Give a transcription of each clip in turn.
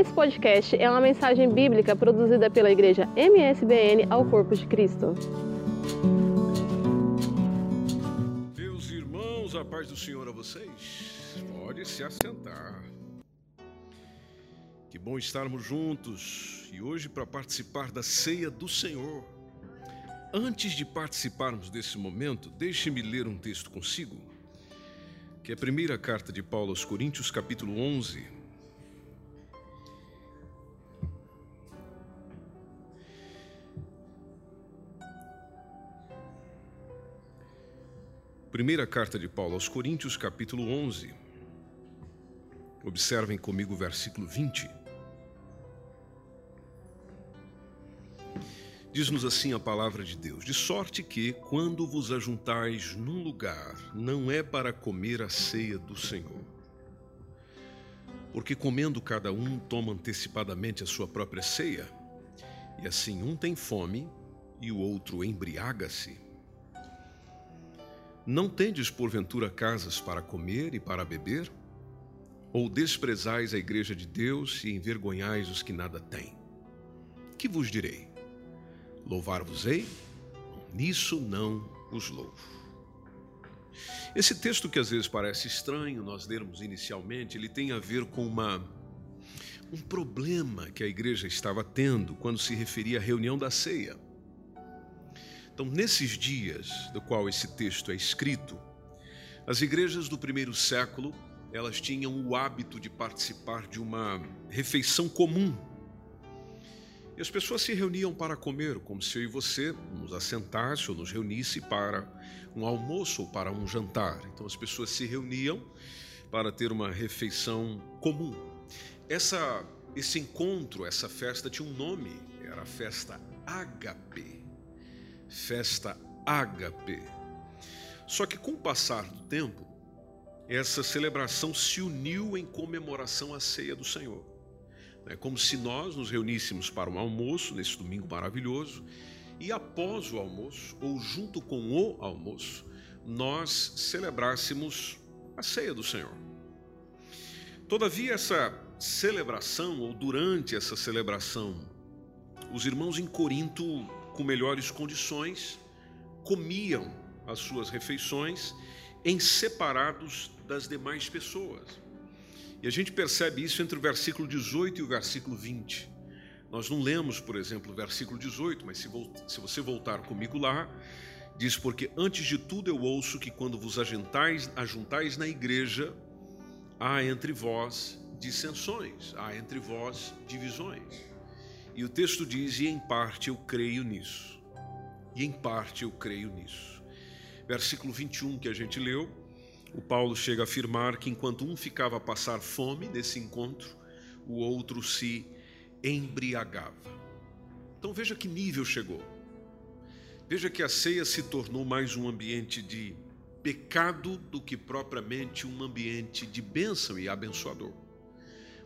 Esse podcast é uma mensagem bíblica produzida pela igreja MSBN ao Corpo de Cristo. Meus irmãos, a paz do Senhor a vocês. Pode se assentar. Que bom estarmos juntos e hoje para participar da ceia do Senhor. Antes de participarmos desse momento, deixe-me ler um texto consigo, que é a primeira carta de Paulo aos Coríntios, capítulo 11. Primeira carta de Paulo aos Coríntios, capítulo 11. Observem comigo o versículo 20. Diz-nos assim a palavra de Deus: De sorte que, quando vos ajuntais num lugar, não é para comer a ceia do Senhor. Porque comendo cada um toma antecipadamente a sua própria ceia, e assim um tem fome e o outro embriaga-se. Não tendes porventura casas para comer e para beber? Ou desprezais a igreja de Deus e envergonhais os que nada têm? Que vos direi? Louvar-vos-ei? Nisso não os louvo. Esse texto que às vezes parece estranho nós lermos inicialmente, ele tem a ver com uma um problema que a igreja estava tendo quando se referia à reunião da ceia. Então, nesses dias do qual esse texto é escrito, as igrejas do primeiro século, elas tinham o hábito de participar de uma refeição comum. E as pessoas se reuniam para comer, como se eu e você nos assentasse ou nos reunisse para um almoço ou para um jantar. Então as pessoas se reuniam para ter uma refeição comum. Essa, esse encontro, essa festa tinha um nome, era a festa HP festa ágape. Só que com o passar do tempo, essa celebração se uniu em comemoração à ceia do Senhor. É como se nós nos reuníssemos para um almoço nesse domingo maravilhoso e após o almoço, ou junto com o almoço, nós celebrássemos a ceia do Senhor. Todavia, essa celebração, ou durante essa celebração, os irmãos em Corinto com melhores condições, comiam as suas refeições em separados das demais pessoas. E a gente percebe isso entre o versículo 18 e o versículo 20. Nós não lemos, por exemplo, o versículo 18, mas se, você voltar comigo lá, diz: Porque antes de tudo eu ouço que quando vos ajuntais, ajuntais na igreja, há entre vós dissensões, há entre vós divisões. E o texto diz: E em parte eu creio nisso. E em parte eu creio nisso. Versículo 21 que a gente leu, o Paulo chega a afirmar que enquanto um ficava a passar fome nesse encontro, o outro se embriagava. Então veja que nível chegou. Veja que a ceia se tornou mais um ambiente de pecado do que propriamente um ambiente de bênção e abençoador.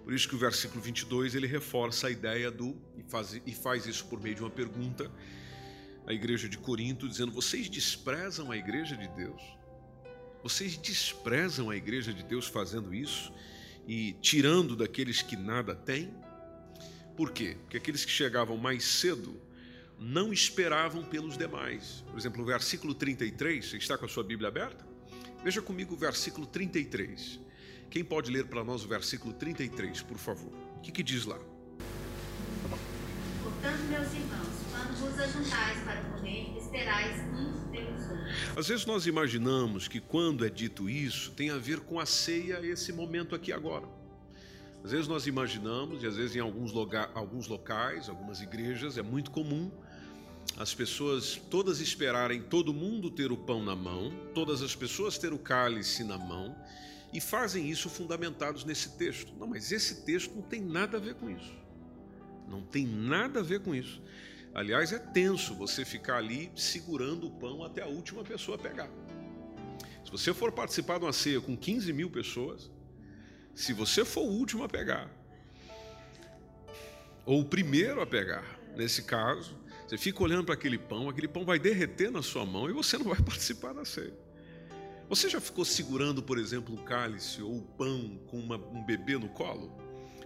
Por isso que o versículo 22 ele reforça a ideia do e faz, e faz isso por meio de uma pergunta à igreja de Corinto, dizendo: Vocês desprezam a igreja de Deus? Vocês desprezam a igreja de Deus fazendo isso e tirando daqueles que nada têm? Por quê? Porque aqueles que chegavam mais cedo não esperavam pelos demais. Por exemplo, o versículo 33, você está com a sua Bíblia aberta? Veja comigo o versículo 33. Quem pode ler para nós o versículo 33, por favor? O que, que diz lá? Portanto, meus irmãos, quando vos ajuntais para comer, esperais uns pelos outros. Às vezes nós imaginamos que quando é dito isso, tem a ver com a ceia, esse momento aqui agora. Às vezes nós imaginamos, e às vezes em alguns, loga, alguns locais, algumas igrejas, é muito comum as pessoas todas esperarem todo mundo ter o pão na mão, todas as pessoas ter o cálice na mão e fazem isso fundamentados nesse texto. Não, mas esse texto não tem nada a ver com isso. Não tem nada a ver com isso. Aliás, é tenso você ficar ali segurando o pão até a última pessoa pegar. Se você for participar de uma ceia com 15 mil pessoas, se você for o último a pegar, ou o primeiro a pegar, nesse caso, você fica olhando para aquele pão, aquele pão vai derreter na sua mão e você não vai participar da ceia. Você já ficou segurando, por exemplo, o cálice ou o pão com uma, um bebê no colo?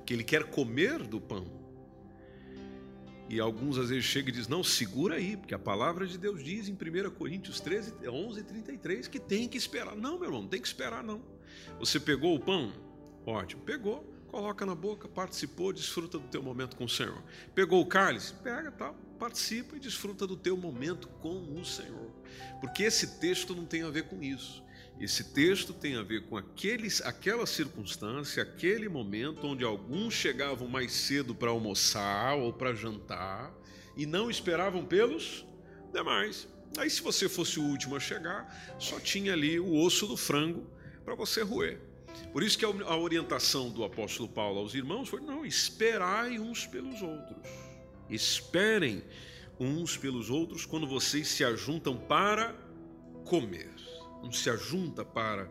que ele quer comer do pão. E alguns às vezes chegam e dizem: Não, segura aí, porque a palavra de Deus diz em 1 Coríntios 13, 11 e 33 que tem que esperar. Não, meu irmão, não tem que esperar, não. Você pegou o pão? Ótimo, pegou, coloca na boca, participou, desfruta do teu momento com o Senhor. Pegou o cálice? Pega, tal, participa e desfruta do teu momento com o Senhor. Porque esse texto não tem a ver com isso. Esse texto tem a ver com aqueles, aquela circunstância, aquele momento onde alguns chegavam mais cedo para almoçar ou para jantar e não esperavam pelos demais. Aí, se você fosse o último a chegar, só tinha ali o osso do frango para você roer. Por isso que a orientação do apóstolo Paulo aos irmãos foi: não, esperai uns pelos outros. Esperem uns pelos outros quando vocês se ajuntam para comer não se ajunta para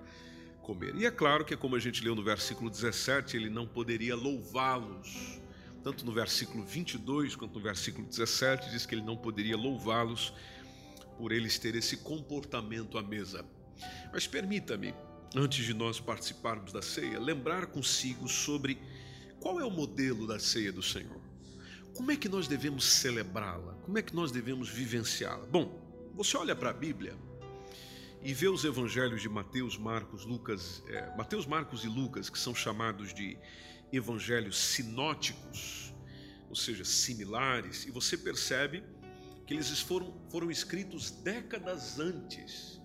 comer. E é claro que, como a gente leu no versículo 17, ele não poderia louvá-los. Tanto no versículo 22 quanto no versículo 17, diz que ele não poderia louvá-los por eles terem esse comportamento à mesa. Mas permita-me, antes de nós participarmos da ceia, lembrar consigo sobre qual é o modelo da ceia do Senhor. Como é que nós devemos celebrá-la? Como é que nós devemos vivenciá-la? Bom, você olha para a Bíblia e vê os evangelhos de Mateus, Marcos, Lucas, é, Mateus, Marcos e Lucas, que são chamados de evangelhos sinóticos, ou seja, similares, e você percebe que eles foram, foram escritos décadas antes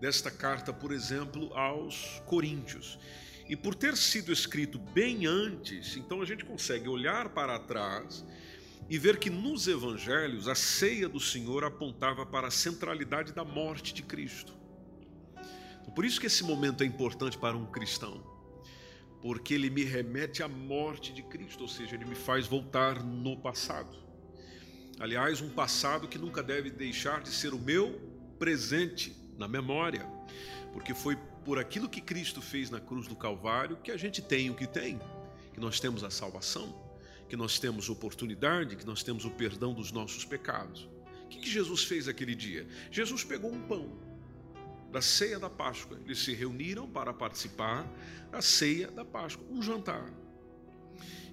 desta carta, por exemplo, aos Coríntios. E por ter sido escrito bem antes, então a gente consegue olhar para trás e ver que nos evangelhos a ceia do Senhor apontava para a centralidade da morte de Cristo. Por isso que esse momento é importante para um cristão, porque ele me remete à morte de Cristo, ou seja, ele me faz voltar no passado. Aliás, um passado que nunca deve deixar de ser o meu presente na memória, porque foi por aquilo que Cristo fez na cruz do Calvário que a gente tem o que tem, que nós temos a salvação, que nós temos oportunidade, que nós temos o perdão dos nossos pecados. O que Jesus fez aquele dia? Jesus pegou um pão, da ceia da Páscoa. Eles se reuniram para participar da ceia da Páscoa, um jantar.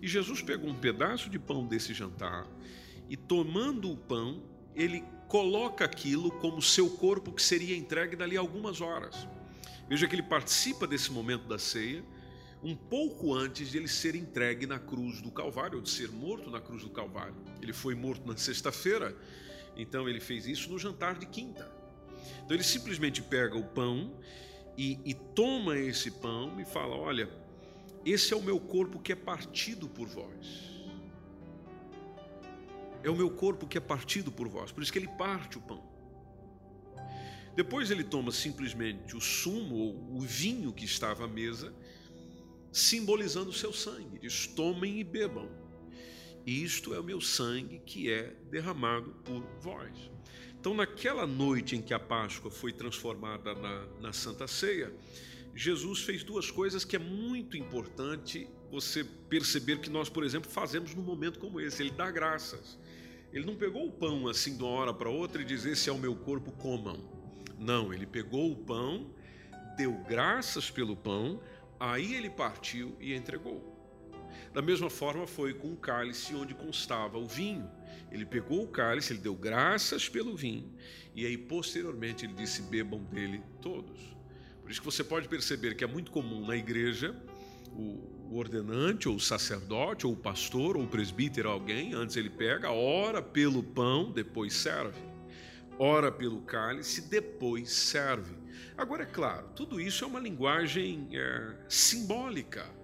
E Jesus pegou um pedaço de pão desse jantar e, tomando o pão, ele coloca aquilo como seu corpo que seria entregue dali a algumas horas. Veja que ele participa desse momento da ceia um pouco antes de ele ser entregue na cruz do Calvário, ou de ser morto na cruz do Calvário. Ele foi morto na sexta-feira, então ele fez isso no jantar de quinta. Então ele simplesmente pega o pão e, e toma esse pão e fala: Olha, esse é o meu corpo que é partido por vós. É o meu corpo que é partido por vós. Por isso que ele parte o pão. Depois ele toma simplesmente o sumo ou o vinho que estava à mesa, simbolizando o seu sangue. Diz: tomem e bebam. Isto é o meu sangue que é derramado por vós. Então, naquela noite em que a Páscoa foi transformada na, na Santa Ceia, Jesus fez duas coisas que é muito importante você perceber que nós, por exemplo, fazemos num momento como esse. Ele dá graças. Ele não pegou o pão assim de uma hora para outra e diz: Esse é o meu corpo, comam. Não, ele pegou o pão, deu graças pelo pão, aí ele partiu e entregou. Da mesma forma foi com o cálice onde constava o vinho. Ele pegou o cálice, ele deu graças pelo vinho, e aí posteriormente ele disse: bebam dele todos. Por isso que você pode perceber que é muito comum na igreja o ordenante, ou o sacerdote, ou o pastor, ou o presbítero, alguém, antes ele pega, ora pelo pão, depois serve. Ora pelo cálice, depois serve. Agora, é claro, tudo isso é uma linguagem é, simbólica.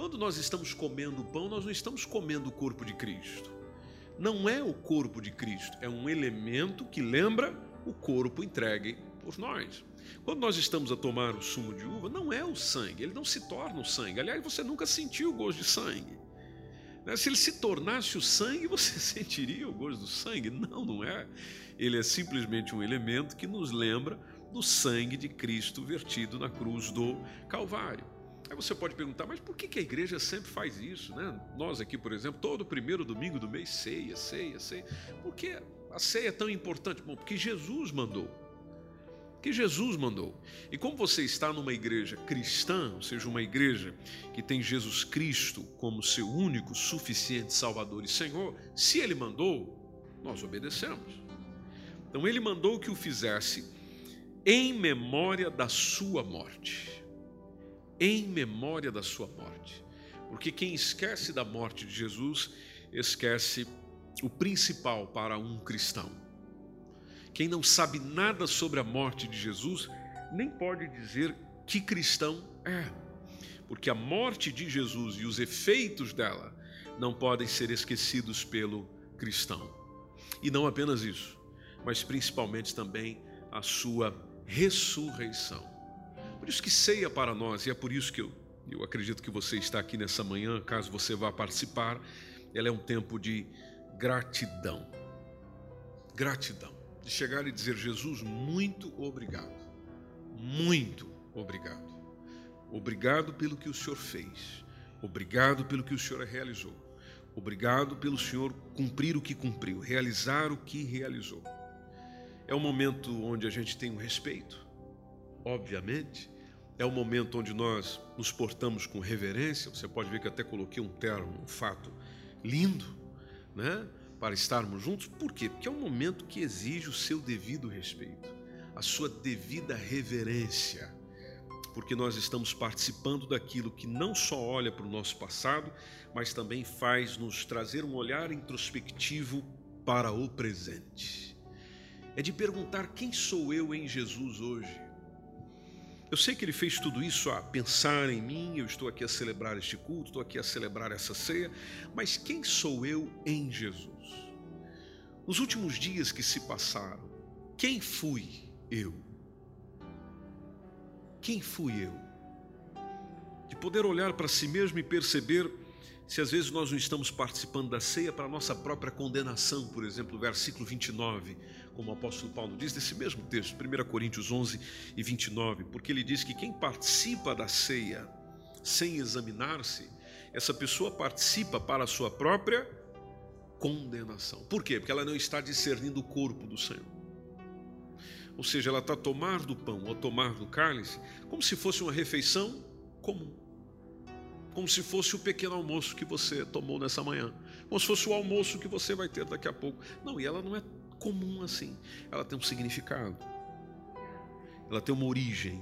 Quando nós estamos comendo o pão, nós não estamos comendo o corpo de Cristo. Não é o corpo de Cristo, é um elemento que lembra o corpo entregue por nós. Quando nós estamos a tomar o sumo de uva, não é o sangue, ele não se torna o sangue. Aliás, você nunca sentiu o gosto de sangue. Né? Se ele se tornasse o sangue, você sentiria o gosto do sangue? Não, não é. Ele é simplesmente um elemento que nos lembra do sangue de Cristo vertido na cruz do Calvário. Aí você pode perguntar, mas por que, a igreja sempre faz isso? Né? Nós aqui, por exemplo, todo primeiro domingo do mês, ceia, ceia, ceia. Por que a ceia é tão importante? Bom, porque Jesus mandou. que Jesus mandou. E como você está numa igreja cristã, ou seja, uma igreja que tem Jesus Cristo como seu único, suficiente Salvador e Senhor, se Ele mandou, nós obedecemos. Então Ele mandou que o fizesse em memória da sua morte. Em memória da sua morte. Porque quem esquece da morte de Jesus, esquece o principal para um cristão quem não sabe nada sobre a morte de Jesus, nem pode dizer que cristão é. Porque a morte de Jesus e os efeitos dela não podem ser esquecidos pelo cristão. E não apenas isso, mas principalmente também a sua ressurreição. Por isso que ceia para nós, e é por isso que eu, eu acredito que você está aqui nessa manhã, caso você vá participar, ela é um tempo de gratidão. Gratidão de chegar e dizer: Jesus, muito obrigado, muito obrigado. Obrigado pelo que o Senhor fez, obrigado pelo que o Senhor realizou, obrigado pelo Senhor cumprir o que cumpriu, realizar o que realizou. É um momento onde a gente tem um respeito, obviamente, é um momento onde nós nos portamos com reverência. Você pode ver que até coloquei um termo, um fato lindo, né? para estarmos juntos. Por quê? Porque é um momento que exige o seu devido respeito, a sua devida reverência. Porque nós estamos participando daquilo que não só olha para o nosso passado, mas também faz nos trazer um olhar introspectivo para o presente. É de perguntar quem sou eu em Jesus hoje. Eu sei que ele fez tudo isso a pensar em mim, eu estou aqui a celebrar este culto, estou aqui a celebrar essa ceia, mas quem sou eu em Jesus? Nos últimos dias que se passaram, quem fui eu? Quem fui eu? De poder olhar para si mesmo e perceber se às vezes nós não estamos participando da ceia para a nossa própria condenação, por exemplo, versículo 29, como o apóstolo Paulo diz, desse mesmo texto, 1 Coríntios 11 e 29, porque ele diz que quem participa da ceia sem examinar-se, essa pessoa participa para a sua própria condenação. Por quê? Porque ela não está discernindo o corpo do Senhor. Ou seja, ela está a tomar do pão ou tomar do cálice como se fosse uma refeição comum. Como se fosse o pequeno almoço que você tomou nessa manhã. Como se fosse o almoço que você vai ter daqui a pouco. Não, e ela não é comum assim. Ela tem um significado. Ela tem uma origem.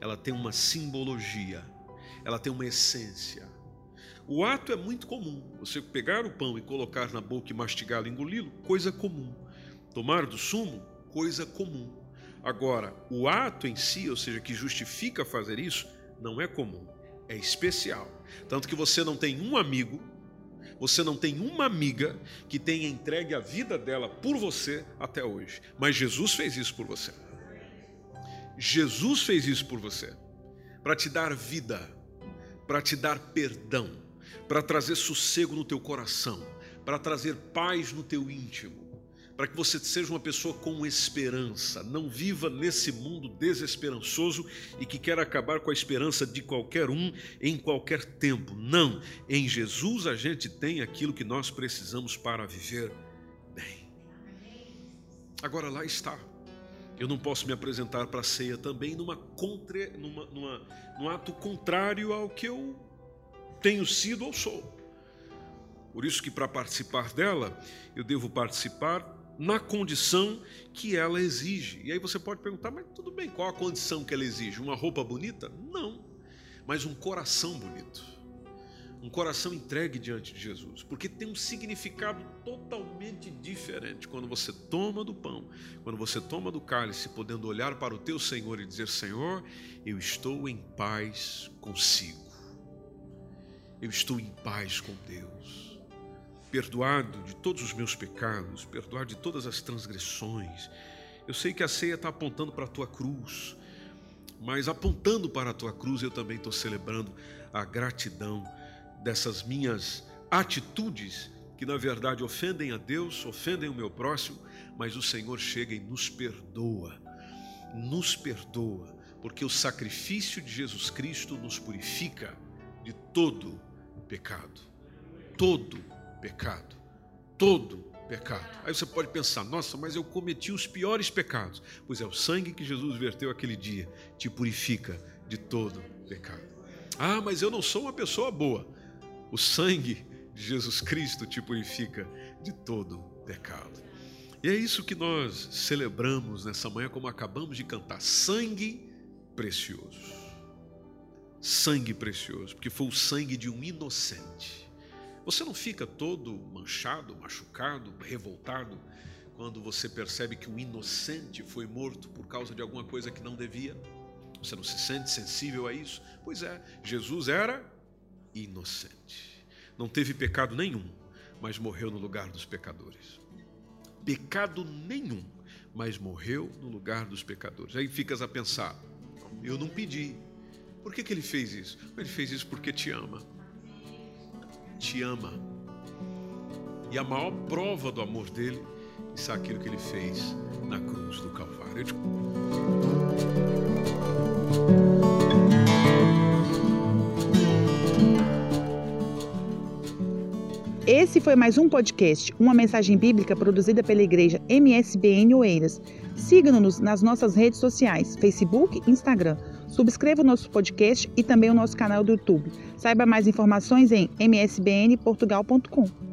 Ela tem uma simbologia. Ela tem uma essência. O ato é muito comum. Você pegar o pão e colocar na boca e mastigá-lo, engoli-lo, coisa comum. Tomar do sumo, coisa comum. Agora, o ato em si, ou seja, que justifica fazer isso, não é comum, é especial. Tanto que você não tem um amigo, você não tem uma amiga que tenha entregue a vida dela por você até hoje. Mas Jesus fez isso por você. Jesus fez isso por você. Para te dar vida, para te dar perdão, para trazer sossego no teu coração, para trazer paz no teu íntimo, para que você seja uma pessoa com esperança, não viva nesse mundo desesperançoso e que quer acabar com a esperança de qualquer um em qualquer tempo. Não, em Jesus a gente tem aquilo que nós precisamos para viver bem. Agora lá está. Eu não posso me apresentar para a ceia também numa contra, numa, numa, num ato contrário ao que eu tenho sido ou sou. Por isso que para participar dela, eu devo participar na condição que ela exige. E aí você pode perguntar, mas tudo bem, qual a condição que ela exige? Uma roupa bonita? Não, mas um coração bonito. Um coração entregue diante de Jesus, porque tem um significado totalmente diferente quando você toma do pão, quando você toma do cálice, podendo olhar para o teu Senhor e dizer: Senhor, eu estou em paz consigo eu estou em paz com Deus, perdoado de todos os meus pecados, perdoado de todas as transgressões. Eu sei que a ceia está apontando para a tua cruz, mas apontando para a tua cruz, eu também estou celebrando a gratidão dessas minhas atitudes que na verdade ofendem a Deus, ofendem o meu próximo, mas o Senhor chega e nos perdoa, nos perdoa, porque o sacrifício de Jesus Cristo nos purifica de todo pecado. Todo pecado. Todo pecado. Aí você pode pensar, nossa, mas eu cometi os piores pecados. Pois é, o sangue que Jesus verteu aquele dia te purifica de todo pecado. Ah, mas eu não sou uma pessoa boa. O sangue de Jesus Cristo te purifica de todo pecado. E é isso que nós celebramos nessa manhã, como acabamos de cantar: sangue precioso. Sangue precioso, porque foi o sangue de um inocente. Você não fica todo manchado, machucado, revoltado quando você percebe que um inocente foi morto por causa de alguma coisa que não devia? Você não se sente sensível a isso? Pois é, Jesus era inocente. Não teve pecado nenhum, mas morreu no lugar dos pecadores. Pecado nenhum, mas morreu no lugar dos pecadores. Aí ficas a pensar: eu não pedi. Por que, que ele fez isso? Ele fez isso porque te ama. Te ama. E a maior prova do amor dele é aquilo que ele fez na cruz do Calvário. Esse foi mais um podcast, uma mensagem bíblica produzida pela igreja MSBN Oeiras. Siga-nos nas nossas redes sociais, Facebook e Instagram. Subscreva o nosso podcast e também o nosso canal do YouTube. Saiba mais informações em msbnportugal.com.